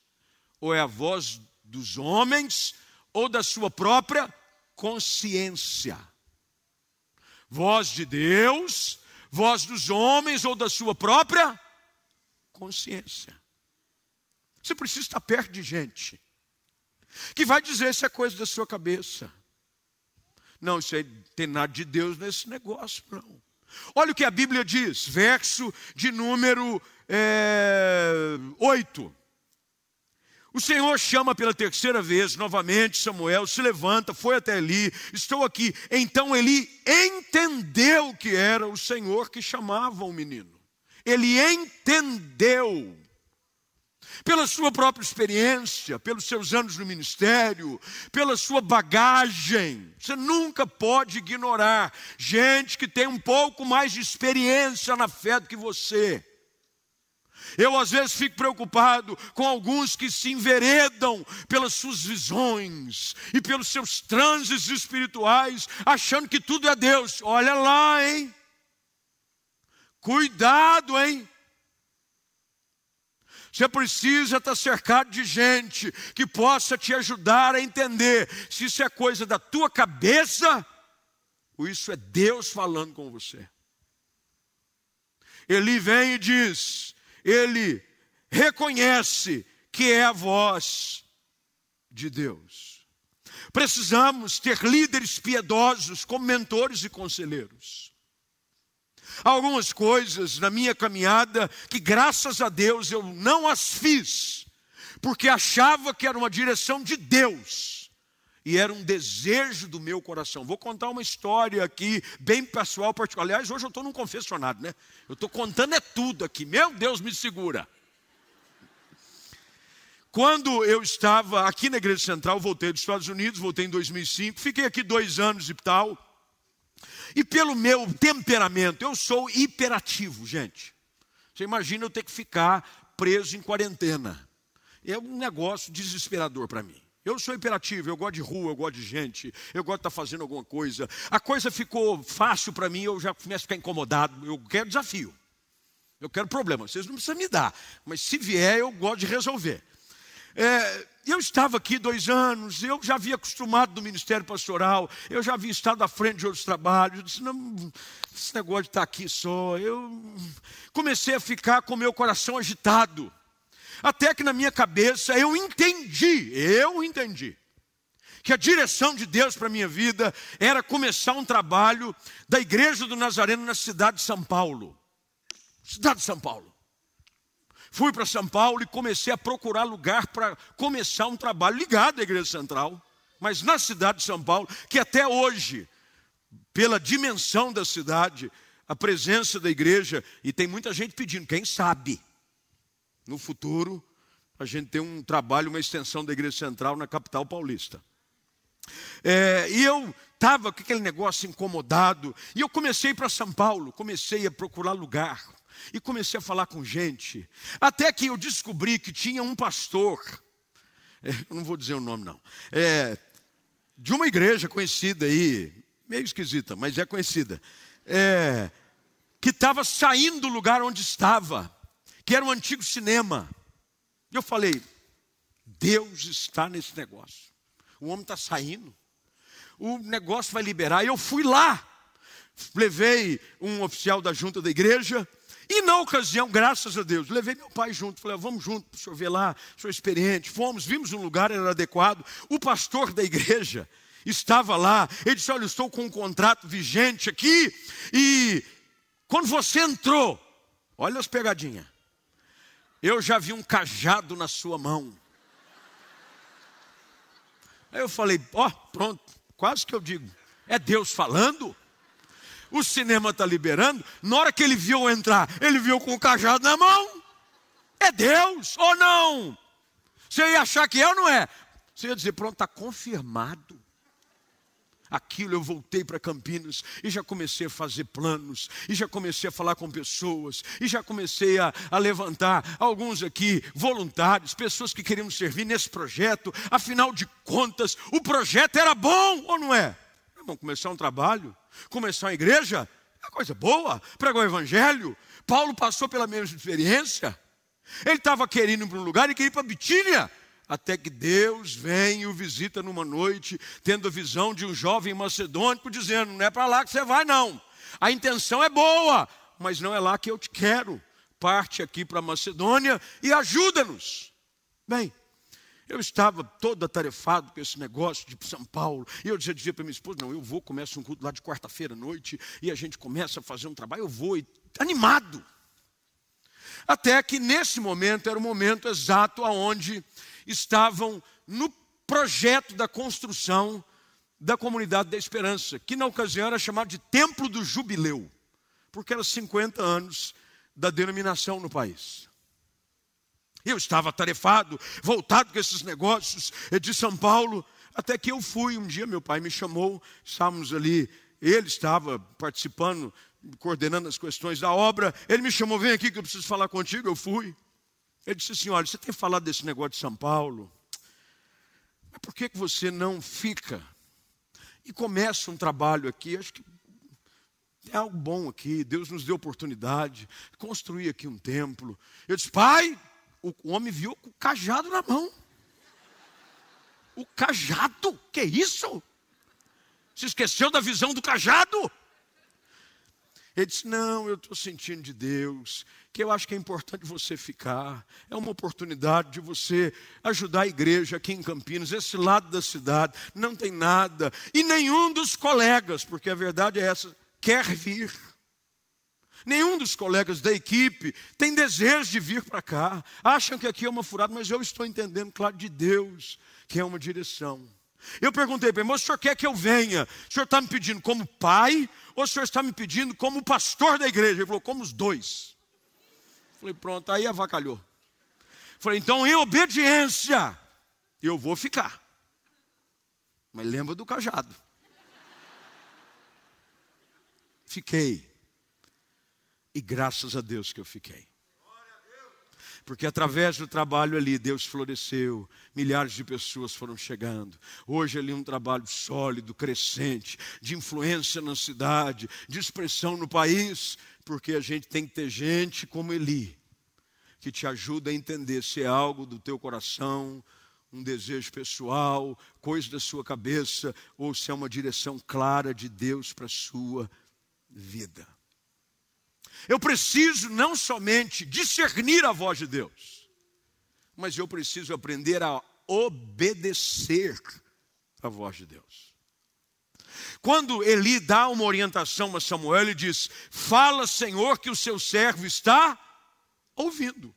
ou é a voz dos homens, ou da sua própria consciência. Voz de Deus, voz dos homens ou da sua própria consciência. Você precisa estar perto de gente que vai dizer se é coisa da sua cabeça. Não, isso aí tem nada de Deus nesse negócio, não. Olha o que a Bíblia diz, verso de número é, 8. O Senhor chama pela terceira vez, novamente, Samuel se levanta, foi até Eli, estou aqui. Então Eli entendeu que era o Senhor que chamava o menino. Ele entendeu pela sua própria experiência, pelos seus anos no ministério, pela sua bagagem. Você nunca pode ignorar gente que tem um pouco mais de experiência na fé do que você. Eu às vezes fico preocupado com alguns que se enveredam pelas suas visões e pelos seus transes espirituais, achando que tudo é Deus. Olha lá, hein? Cuidado, hein? Você precisa estar cercado de gente que possa te ajudar a entender se isso é coisa da tua cabeça Isso é Deus falando com você. Ele vem e diz, ele reconhece que é a voz de Deus. Precisamos ter líderes piedosos como mentores e conselheiros. Algumas coisas na minha caminhada que, graças a Deus, eu não as fiz, porque achava que era uma direção de Deus e era um desejo do meu coração. Vou contar uma história aqui, bem pessoal, particular. Aliás, hoje eu estou num confessionário, né? Eu estou contando é tudo aqui. Meu Deus, me segura. Quando eu estava aqui na Igreja Central, voltei dos Estados Unidos, voltei em 2005, fiquei aqui dois anos e tal. E pelo meu temperamento, eu sou hiperativo, gente. Você imagina eu ter que ficar preso em quarentena. É um negócio desesperador para mim. Eu sou hiperativo, eu gosto de rua, eu gosto de gente, eu gosto de estar tá fazendo alguma coisa. A coisa ficou fácil para mim, eu já começo a ficar incomodado. Eu quero desafio. Eu quero problema. Vocês não precisam me dar, mas se vier, eu gosto de resolver. É, eu estava aqui dois anos, eu já havia acostumado do ministério pastoral, eu já havia estado à frente de outros trabalhos. Eu disse, não, esse negócio de estar aqui só. Eu comecei a ficar com meu coração agitado. Até que na minha cabeça eu entendi, eu entendi, que a direção de Deus para a minha vida era começar um trabalho da Igreja do Nazareno na cidade de São Paulo. Cidade de São Paulo. Fui para São Paulo e comecei a procurar lugar para começar um trabalho ligado à Igreja Central, mas na cidade de São Paulo, que até hoje, pela dimensão da cidade, a presença da igreja, e tem muita gente pedindo, quem sabe, no futuro, a gente tem um trabalho, uma extensão da Igreja Central na capital paulista. É, e eu estava com aquele negócio incomodado, e eu comecei para São Paulo, comecei a procurar lugar, e comecei a falar com gente, até que eu descobri que tinha um pastor, é, eu não vou dizer o nome não, é, de uma igreja conhecida aí, meio esquisita, mas é conhecida, é, que estava saindo do lugar onde estava, que era um antigo cinema. Eu falei, Deus está nesse negócio. O homem está saindo. O negócio vai liberar. E eu fui lá. Levei um oficial da junta da igreja. E na ocasião, graças a Deus, levei meu pai junto. Falei, vamos junto para o senhor ver lá, sou experiente. Fomos, vimos um lugar, era adequado. O pastor da igreja estava lá. Ele disse: Olha, estou com um contrato vigente aqui. E quando você entrou, olha as pegadinhas. Eu já vi um cajado na sua mão. Aí eu falei, ó, oh, pronto, quase que eu digo, é Deus falando? O cinema está liberando. Na hora que ele viu entrar, ele viu com o cajado na mão. É Deus ou não? Você ia achar que é ou não é? Você ia dizer, pronto, está confirmado aquilo, eu voltei para Campinas e já comecei a fazer planos, e já comecei a falar com pessoas, e já comecei a, a levantar alguns aqui, voluntários, pessoas que queriam servir nesse projeto. Afinal de contas, o projeto era bom ou não é? Vamos começar um trabalho, começar uma igreja, é coisa boa, pregar o evangelho. Paulo passou pela mesma experiência. Ele estava querendo ir para um lugar e queria ir para Bitínia até que Deus vem e o visita numa noite, tendo a visão de um jovem macedônico, dizendo: Não é para lá que você vai, não. A intenção é boa, mas não é lá que eu te quero. Parte aqui para Macedônia e ajuda-nos. Bem, eu estava todo atarefado com esse negócio de São Paulo. E eu já dizia para minha esposa: não, eu vou, começa um culto lá de quarta-feira à noite. E a gente começa a fazer um trabalho. Eu vou, e, animado. Até que nesse momento era o momento exato aonde estavam no projeto da construção da comunidade da esperança, que na ocasião era chamado de Templo do Jubileu, porque era 50 anos da denominação no país. Eu estava atarefado, voltado com esses negócios de São Paulo, até que eu fui. Um dia meu pai me chamou, estávamos ali, ele estava participando, coordenando as questões da obra. Ele me chamou, vem aqui que eu preciso falar contigo. Eu fui. Ele disse assim: Olha, você tem falado desse negócio de São Paulo, mas por que, que você não fica e começa um trabalho aqui? Acho que é algo bom aqui. Deus nos deu oportunidade de construir aqui um templo. Eu disse: Pai, o homem viu com o cajado na mão. O cajado, que isso? Você esqueceu da visão do cajado? Ele disse: Não, eu estou sentindo de Deus, que eu acho que é importante você ficar. É uma oportunidade de você ajudar a igreja aqui em Campinas, esse lado da cidade, não tem nada. E nenhum dos colegas, porque a verdade é essa, quer vir. Nenhum dos colegas da equipe tem desejo de vir para cá. Acham que aqui é uma furada, mas eu estou entendendo, claro, de Deus, que é uma direção. Eu perguntei para ele, mas o senhor quer que eu venha? O senhor está me pedindo como pai ou o senhor está me pedindo como pastor da igreja? Ele falou, como os dois. Falei, pronto, aí avacalhou. Falei, então em obediência, eu vou ficar. Mas lembra do cajado. Fiquei. E graças a Deus que eu fiquei. Porque através do trabalho ali, Deus floresceu, milhares de pessoas foram chegando. Hoje ali um trabalho sólido, crescente, de influência na cidade, de expressão no país, porque a gente tem que ter gente como Eli, que te ajuda a entender se é algo do teu coração, um desejo pessoal, coisa da sua cabeça, ou se é uma direção clara de Deus para a sua vida. Eu preciso não somente discernir a voz de Deus, mas eu preciso aprender a obedecer a voz de Deus. Quando Eli dá uma orientação a Samuel, ele diz: Fala, Senhor, que o seu servo está ouvindo.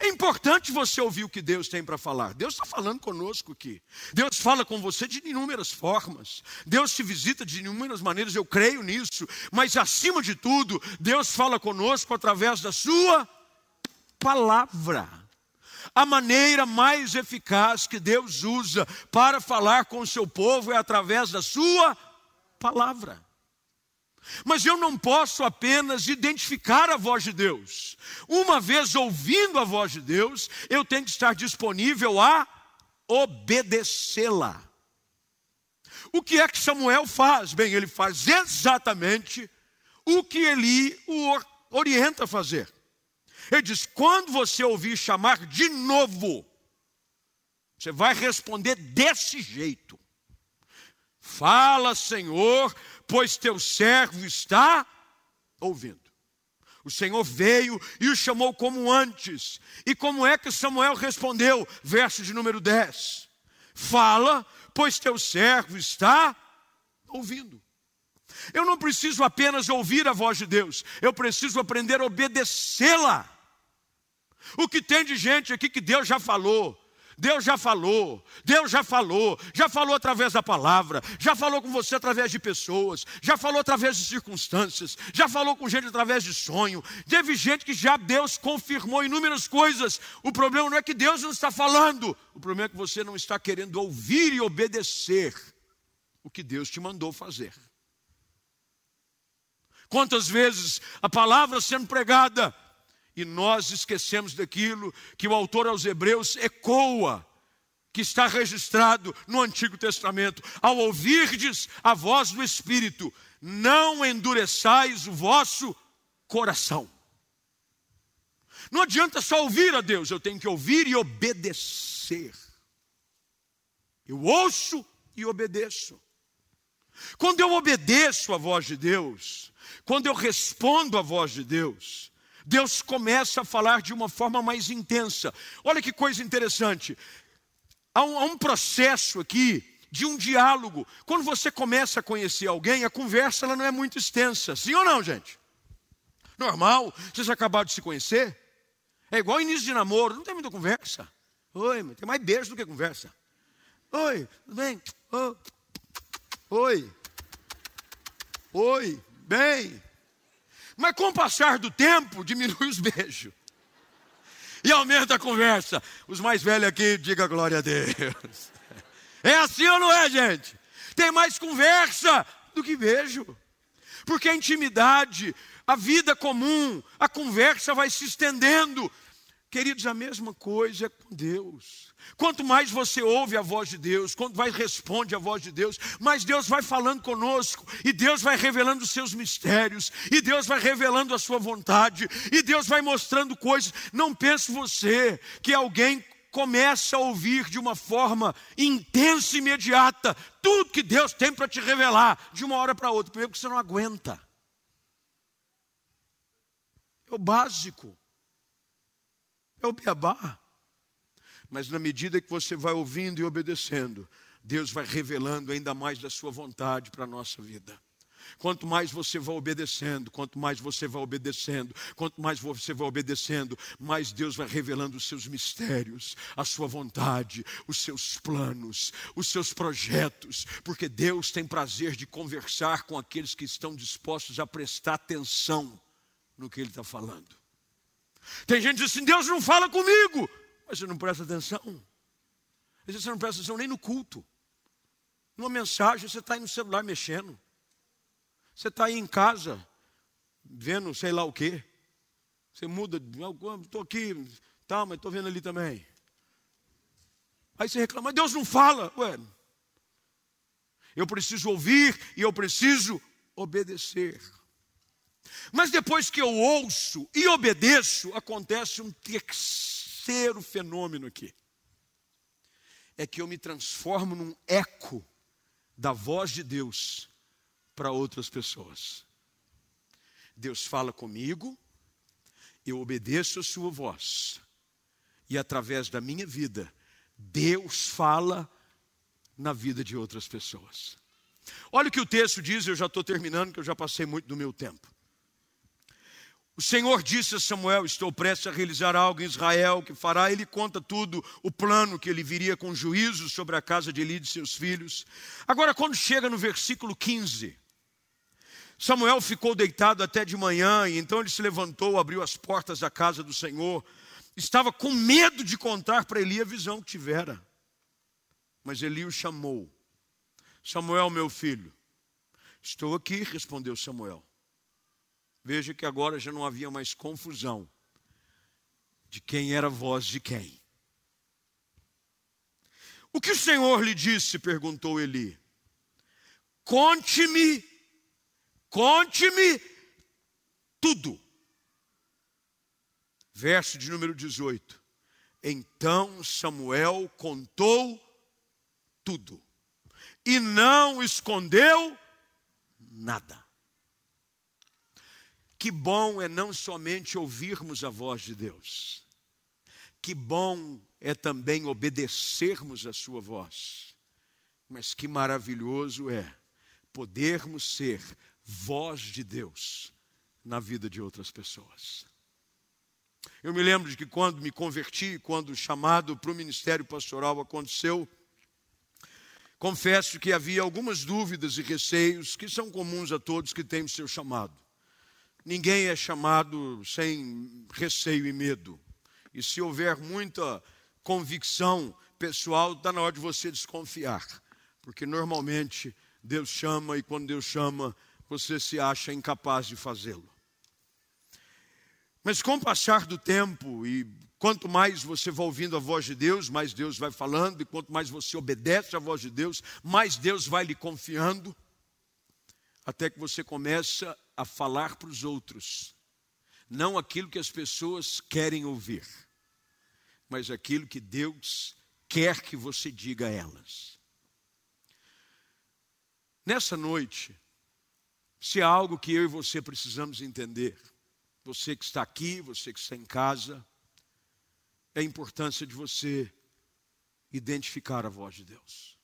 É importante você ouvir o que Deus tem para falar. Deus está falando conosco aqui. Deus fala com você de inúmeras formas. Deus te visita de inúmeras maneiras, eu creio nisso. Mas acima de tudo, Deus fala conosco através da Sua palavra. A maneira mais eficaz que Deus usa para falar com o seu povo é através da Sua palavra. Mas eu não posso apenas identificar a voz de Deus. Uma vez ouvindo a voz de Deus, eu tenho que estar disponível a obedecê-la. O que é que Samuel faz? Bem, ele faz exatamente o que Eli o orienta a fazer. Ele diz: quando você ouvir chamar de novo, você vai responder desse jeito. Fala, Senhor, pois teu servo está ouvindo. O Senhor veio e o chamou como antes. E como é que Samuel respondeu? Verso de número 10. Fala, pois teu servo está ouvindo. Eu não preciso apenas ouvir a voz de Deus, eu preciso aprender a obedecê-la. O que tem de gente aqui que Deus já falou, Deus já falou, Deus já falou, já falou através da palavra, já falou com você através de pessoas, já falou através de circunstâncias, já falou com gente através de sonho. Teve gente que já Deus confirmou inúmeras coisas. O problema não é que Deus não está falando, o problema é que você não está querendo ouvir e obedecer o que Deus te mandou fazer. Quantas vezes a palavra sendo pregada, e nós esquecemos daquilo que o autor aos Hebreus ecoa, que está registrado no Antigo Testamento. Ao ouvirdes a voz do Espírito, não endureçais o vosso coração. Não adianta só ouvir a Deus, eu tenho que ouvir e obedecer. Eu ouço e obedeço. Quando eu obedeço a voz de Deus, quando eu respondo à voz de Deus, Deus começa a falar de uma forma mais intensa. Olha que coisa interessante. Há um, há um processo aqui de um diálogo. Quando você começa a conhecer alguém, a conversa ela não é muito extensa. Sim ou não, gente? Normal, vocês acabaram de se conhecer. É igual início de namoro, não tem muita conversa. Oi, tem mais beijo do que conversa. Oi, tudo bem? Oh. Oi. Oi, bem. Mas com o passar do tempo, diminui os beijos. E aumenta a conversa. Os mais velhos aqui, diga glória a Deus. É assim ou não é, gente? Tem mais conversa do que beijo. Porque a intimidade, a vida comum, a conversa vai se estendendo. Queridos, a mesma coisa é com Deus. Quanto mais você ouve a voz de Deus, quanto mais responde a voz de Deus, mais Deus vai falando conosco, e Deus vai revelando os seus mistérios, e Deus vai revelando a sua vontade, e Deus vai mostrando coisas. Não pense você que alguém começa a ouvir de uma forma intensa e imediata tudo que Deus tem para te revelar, de uma hora para outra. Primeiro, porque você não aguenta. É o básico, é o beabá. Mas na medida que você vai ouvindo e obedecendo, Deus vai revelando ainda mais da sua vontade para a nossa vida. Quanto mais você vai obedecendo, quanto mais você vai obedecendo, quanto mais você vai obedecendo, mais Deus vai revelando os seus mistérios, a sua vontade, os seus planos, os seus projetos, porque Deus tem prazer de conversar com aqueles que estão dispostos a prestar atenção no que Ele está falando. Tem gente que diz assim: Deus não fala comigo, mas você não presta atenção. Às vezes você não presta atenção nem no culto. Numa mensagem, você está aí no celular mexendo. Você está aí em casa, vendo sei lá o quê. Você muda, estou aqui, tá, mas estou vendo ali também. Aí você reclama, Deus não fala. Ué, eu preciso ouvir e eu preciso obedecer. Mas depois que eu ouço e obedeço, acontece um terceiro fenômeno aqui. É que eu me transformo num eco da voz de Deus para outras pessoas. Deus fala comigo, eu obedeço a sua voz, e através da minha vida, Deus fala na vida de outras pessoas. Olha o que o texto diz, eu já estou terminando, que eu já passei muito do meu tempo. O Senhor disse a Samuel: Estou prestes a realizar algo em Israel que fará. Ele conta tudo, o plano que ele viria com juízo sobre a casa de Eli e de seus filhos. Agora, quando chega no versículo 15, Samuel ficou deitado até de manhã, e então ele se levantou, abriu as portas da casa do Senhor. Estava com medo de contar para Eli a visão que tivera. Mas Eli o chamou: Samuel, meu filho. Estou aqui, respondeu Samuel. Veja que agora já não havia mais confusão de quem era a voz de quem. O que o Senhor lhe disse? perguntou Eli. Conte-me, conte-me tudo. Verso de número 18. Então Samuel contou tudo e não escondeu nada. Que bom é não somente ouvirmos a voz de Deus, que bom é também obedecermos a Sua voz, mas que maravilhoso é podermos ser voz de Deus na vida de outras pessoas. Eu me lembro de que quando me converti, quando o chamado para o ministério pastoral aconteceu, confesso que havia algumas dúvidas e receios que são comuns a todos que têm o seu chamado. Ninguém é chamado sem receio e medo. E se houver muita convicção pessoal, está na hora de você desconfiar. Porque normalmente Deus chama e quando Deus chama, você se acha incapaz de fazê-lo. Mas com o passar do tempo, e quanto mais você vai ouvindo a voz de Deus, mais Deus vai falando, e quanto mais você obedece à voz de Deus, mais Deus vai lhe confiando, até que você começa a falar para os outros, não aquilo que as pessoas querem ouvir, mas aquilo que Deus quer que você diga a elas. Nessa noite, se há algo que eu e você precisamos entender, você que está aqui, você que está em casa, é a importância de você identificar a voz de Deus.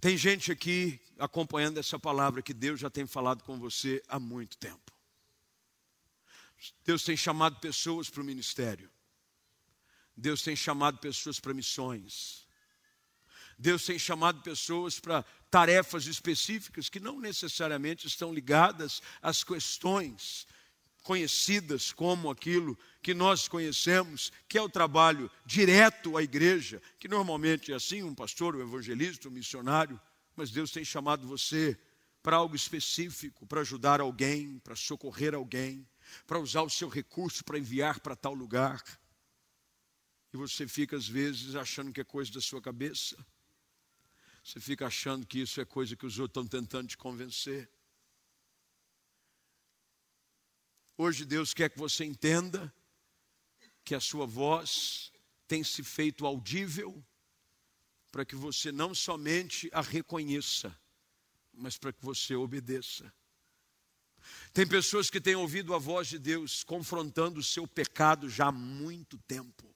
Tem gente aqui acompanhando essa palavra que Deus já tem falado com você há muito tempo. Deus tem chamado pessoas para o ministério. Deus tem chamado pessoas para missões. Deus tem chamado pessoas para tarefas específicas que não necessariamente estão ligadas às questões conhecidas como aquilo que nós conhecemos, que é o trabalho direto à igreja, que normalmente é assim, um pastor, um evangelista, um missionário, mas Deus tem chamado você para algo específico, para ajudar alguém, para socorrer alguém, para usar o seu recurso para enviar para tal lugar. E você fica às vezes achando que é coisa da sua cabeça. Você fica achando que isso é coisa que os outros estão tentando te convencer. Hoje Deus quer que você entenda que a sua voz tem se feito audível para que você não somente a reconheça, mas para que você obedeça. Tem pessoas que têm ouvido a voz de Deus confrontando o seu pecado já há muito tempo.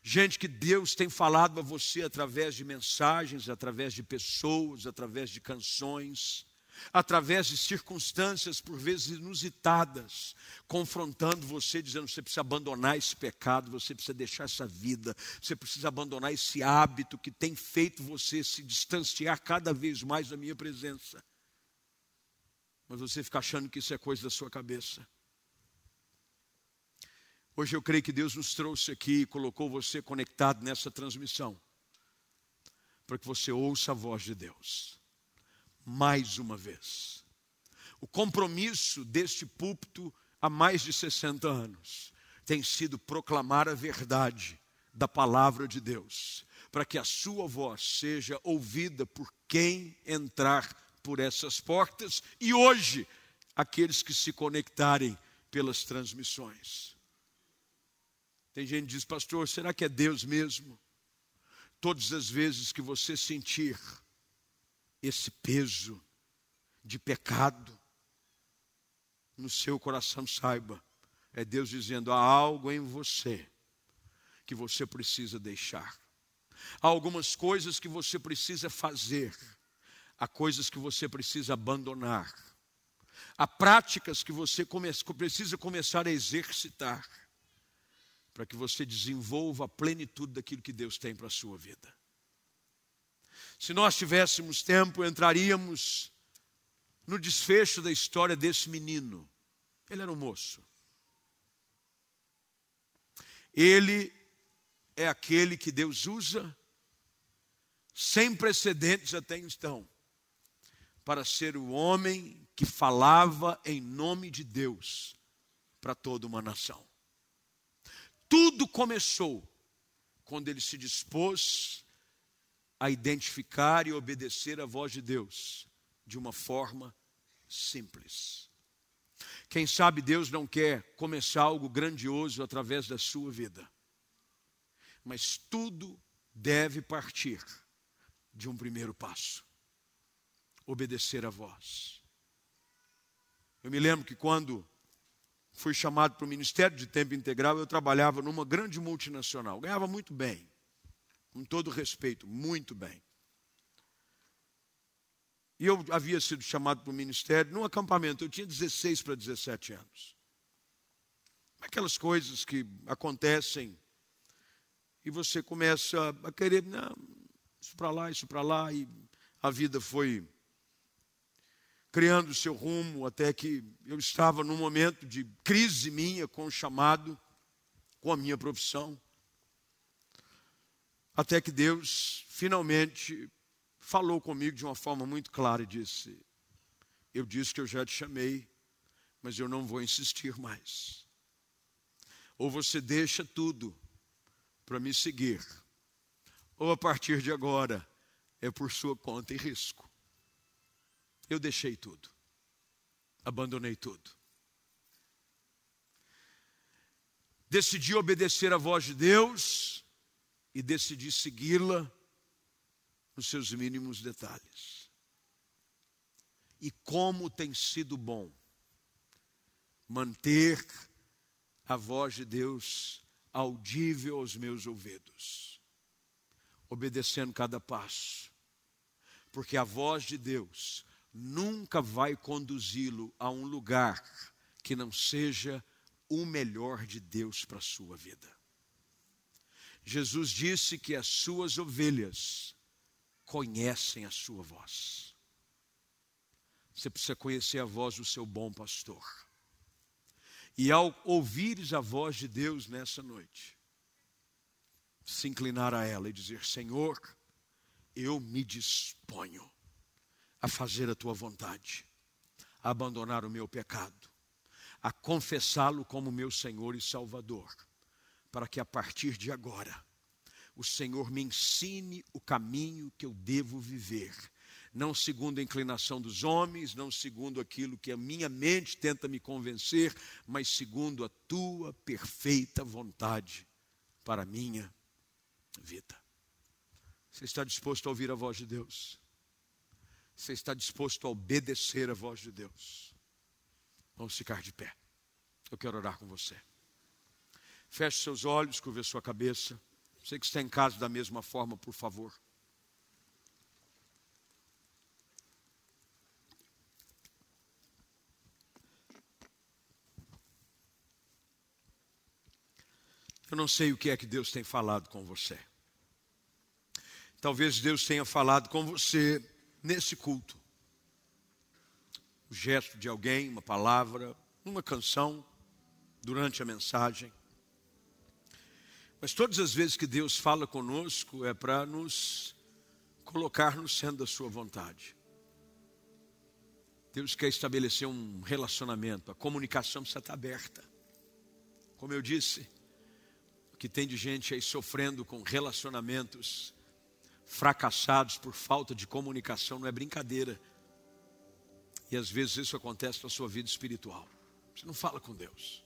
Gente que Deus tem falado a você através de mensagens, através de pessoas, através de canções, através de circunstâncias por vezes inusitadas, confrontando você, dizendo: você precisa abandonar esse pecado, você precisa deixar essa vida, você precisa abandonar esse hábito que tem feito você se distanciar cada vez mais da minha presença. Mas você fica achando que isso é coisa da sua cabeça. Hoje eu creio que Deus nos trouxe aqui e colocou você conectado nessa transmissão, para que você ouça a voz de Deus, mais uma vez. O compromisso deste púlpito há mais de 60 anos tem sido proclamar a verdade da palavra de Deus, para que a sua voz seja ouvida por quem entrar por essas portas e hoje aqueles que se conectarem pelas transmissões. Tem gente que diz, pastor, será que é Deus mesmo? Todas as vezes que você sentir esse peso de pecado no seu coração, saiba, é Deus dizendo: há algo em você que você precisa deixar. Há algumas coisas que você precisa fazer, há coisas que você precisa abandonar, há práticas que você precisa começar a exercitar para que você desenvolva a plenitude daquilo que Deus tem para a sua vida. Se nós tivéssemos tempo, entraríamos no desfecho da história desse menino. Ele era um moço. Ele é aquele que Deus usa, sem precedentes até então, para ser o homem que falava em nome de Deus para toda uma nação. Tudo começou quando ele se dispôs a identificar e obedecer a voz de Deus de uma forma simples. Quem sabe Deus não quer começar algo grandioso através da sua vida, mas tudo deve partir de um primeiro passo: obedecer a voz. Eu me lembro que quando fui chamado para o ministério de tempo integral, eu trabalhava numa grande multinacional. Ganhava muito bem, com todo respeito, muito bem. E eu havia sido chamado para o ministério num acampamento, eu tinha 16 para 17 anos. Aquelas coisas que acontecem e você começa a querer, não, isso para lá, isso para lá, e a vida foi criando o seu rumo, até que eu estava num momento de crise minha com o chamado, com a minha profissão. Até que Deus finalmente falou comigo de uma forma muito clara e disse: Eu disse que eu já te chamei, mas eu não vou insistir mais. Ou você deixa tudo para me seguir, ou a partir de agora é por sua conta e risco eu deixei tudo, abandonei tudo. Decidi obedecer à voz de Deus e decidi segui-la nos seus mínimos detalhes. E como tem sido bom manter a voz de Deus audível aos meus ouvidos, obedecendo cada passo, porque a voz de Deus nunca vai conduzi-lo a um lugar que não seja o melhor de Deus para a sua vida. Jesus disse que as suas ovelhas conhecem a sua voz. Você precisa conhecer a voz do seu bom pastor. E ao ouvires a voz de Deus nessa noite, se inclinar a ela e dizer: Senhor, eu me disponho a fazer a tua vontade, a abandonar o meu pecado, a confessá-lo como meu Senhor e Salvador, para que a partir de agora o Senhor me ensine o caminho que eu devo viver, não segundo a inclinação dos homens, não segundo aquilo que a minha mente tenta me convencer, mas segundo a tua perfeita vontade para a minha vida. Você está disposto a ouvir a voz de Deus? Você está disposto a obedecer a voz de Deus? Vamos ficar de pé. Eu quero orar com você. Feche seus olhos, curva sua cabeça. Você que está em casa da mesma forma, por favor. Eu não sei o que é que Deus tem falado com você. Talvez Deus tenha falado com você nesse culto. O gesto de alguém, uma palavra, uma canção, durante a mensagem. Mas todas as vezes que Deus fala conosco é para nos colocar no centro da Sua vontade. Deus quer estabelecer um relacionamento, a comunicação precisa estar aberta. Como eu disse, o que tem de gente aí sofrendo com relacionamentos fracassados por falta de comunicação não é brincadeira. E às vezes isso acontece na sua vida espiritual. Você não fala com Deus,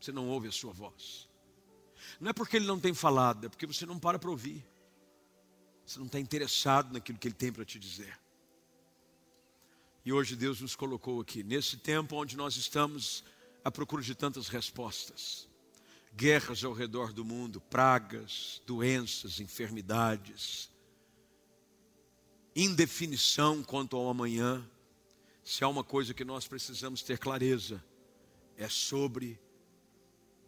você não ouve a sua voz. Não é porque Ele não tem falado, é porque você não para para ouvir. Você não está interessado naquilo que Ele tem para te dizer. E hoje Deus nos colocou aqui, nesse tempo onde nós estamos à procura de tantas respostas. Guerras ao redor do mundo, pragas, doenças, enfermidades, indefinição quanto ao amanhã, se há uma coisa que nós precisamos ter clareza, é sobre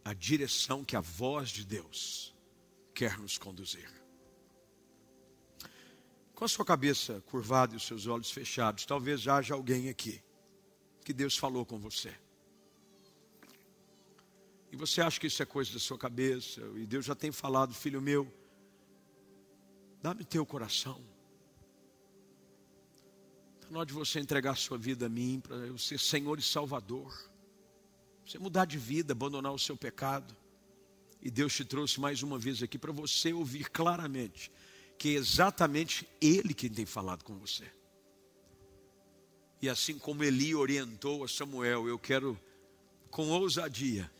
a direção que a voz de Deus quer nos conduzir. Com a sua cabeça curvada e os seus olhos fechados, talvez haja alguém aqui que Deus falou com você. E você acha que isso é coisa da sua cabeça, e Deus já tem falado, filho meu, dá-me teu coração na hora de você entregar a sua vida a mim, para eu ser Senhor e Salvador. Você mudar de vida, abandonar o seu pecado. E Deus te trouxe mais uma vez aqui para você ouvir claramente que é exatamente Ele quem tem falado com você. E assim como Eli orientou a Samuel, eu quero, com ousadia,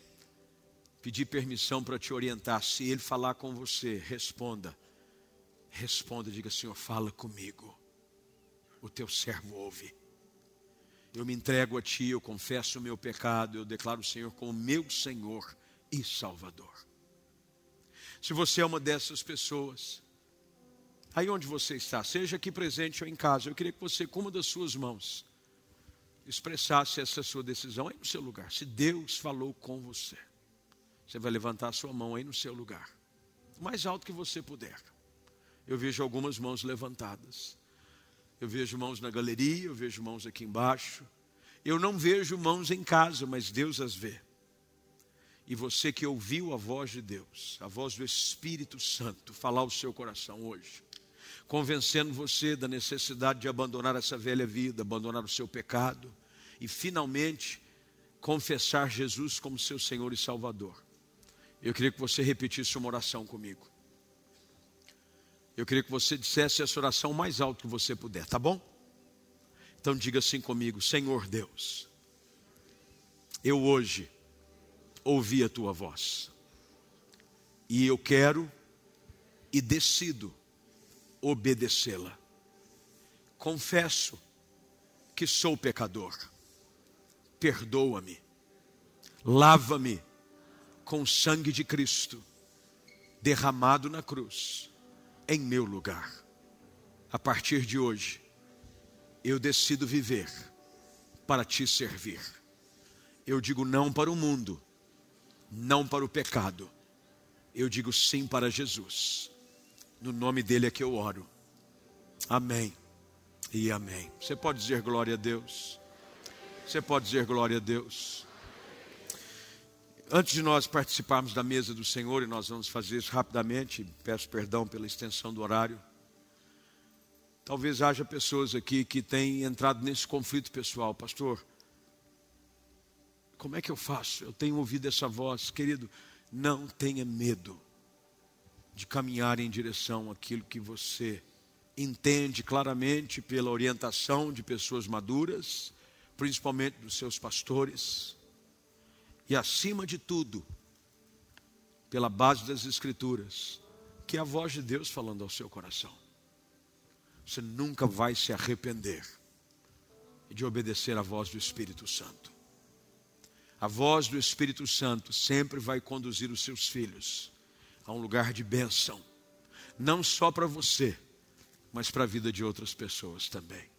pedir permissão para te orientar. Se Ele falar com você, responda. Responda, diga: Senhor, fala comigo o teu servo ouve. Eu me entrego a ti, eu confesso o meu pecado, eu declaro o Senhor como meu Senhor e Salvador. Se você é uma dessas pessoas, aí onde você está, seja aqui presente ou em casa, eu queria que você, com uma das suas mãos, expressasse essa sua decisão aí no seu lugar. Se Deus falou com você, você vai levantar a sua mão aí no seu lugar, o mais alto que você puder. Eu vejo algumas mãos levantadas. Eu vejo mãos na galeria, eu vejo mãos aqui embaixo. Eu não vejo mãos em casa, mas Deus as vê. E você que ouviu a voz de Deus, a voz do Espírito Santo, falar o seu coração hoje, convencendo você da necessidade de abandonar essa velha vida, abandonar o seu pecado e finalmente confessar Jesus como seu Senhor e Salvador. Eu queria que você repetisse uma oração comigo. Eu queria que você dissesse essa oração mais alto que você puder, tá bom? Então diga assim comigo: Senhor Deus, eu hoje ouvi a tua voz, e eu quero e decido obedecê-la. Confesso que sou pecador, perdoa-me, lava-me com o sangue de Cristo derramado na cruz em meu lugar. A partir de hoje, eu decido viver para te servir. Eu digo não para o mundo, não para o pecado. Eu digo sim para Jesus. No nome dele é que eu oro. Amém e amém. Você pode dizer glória a Deus. Você pode dizer glória a Deus. Antes de nós participarmos da mesa do Senhor, e nós vamos fazer isso rapidamente, peço perdão pela extensão do horário. Talvez haja pessoas aqui que têm entrado nesse conflito pessoal, pastor. Como é que eu faço? Eu tenho ouvido essa voz, querido. Não tenha medo de caminhar em direção àquilo que você entende claramente pela orientação de pessoas maduras, principalmente dos seus pastores e acima de tudo, pela base das Escrituras, que é a voz de Deus falando ao seu coração. Você nunca vai se arrepender de obedecer à voz do Espírito Santo. A voz do Espírito Santo sempre vai conduzir os seus filhos a um lugar de bênção, não só para você, mas para a vida de outras pessoas também.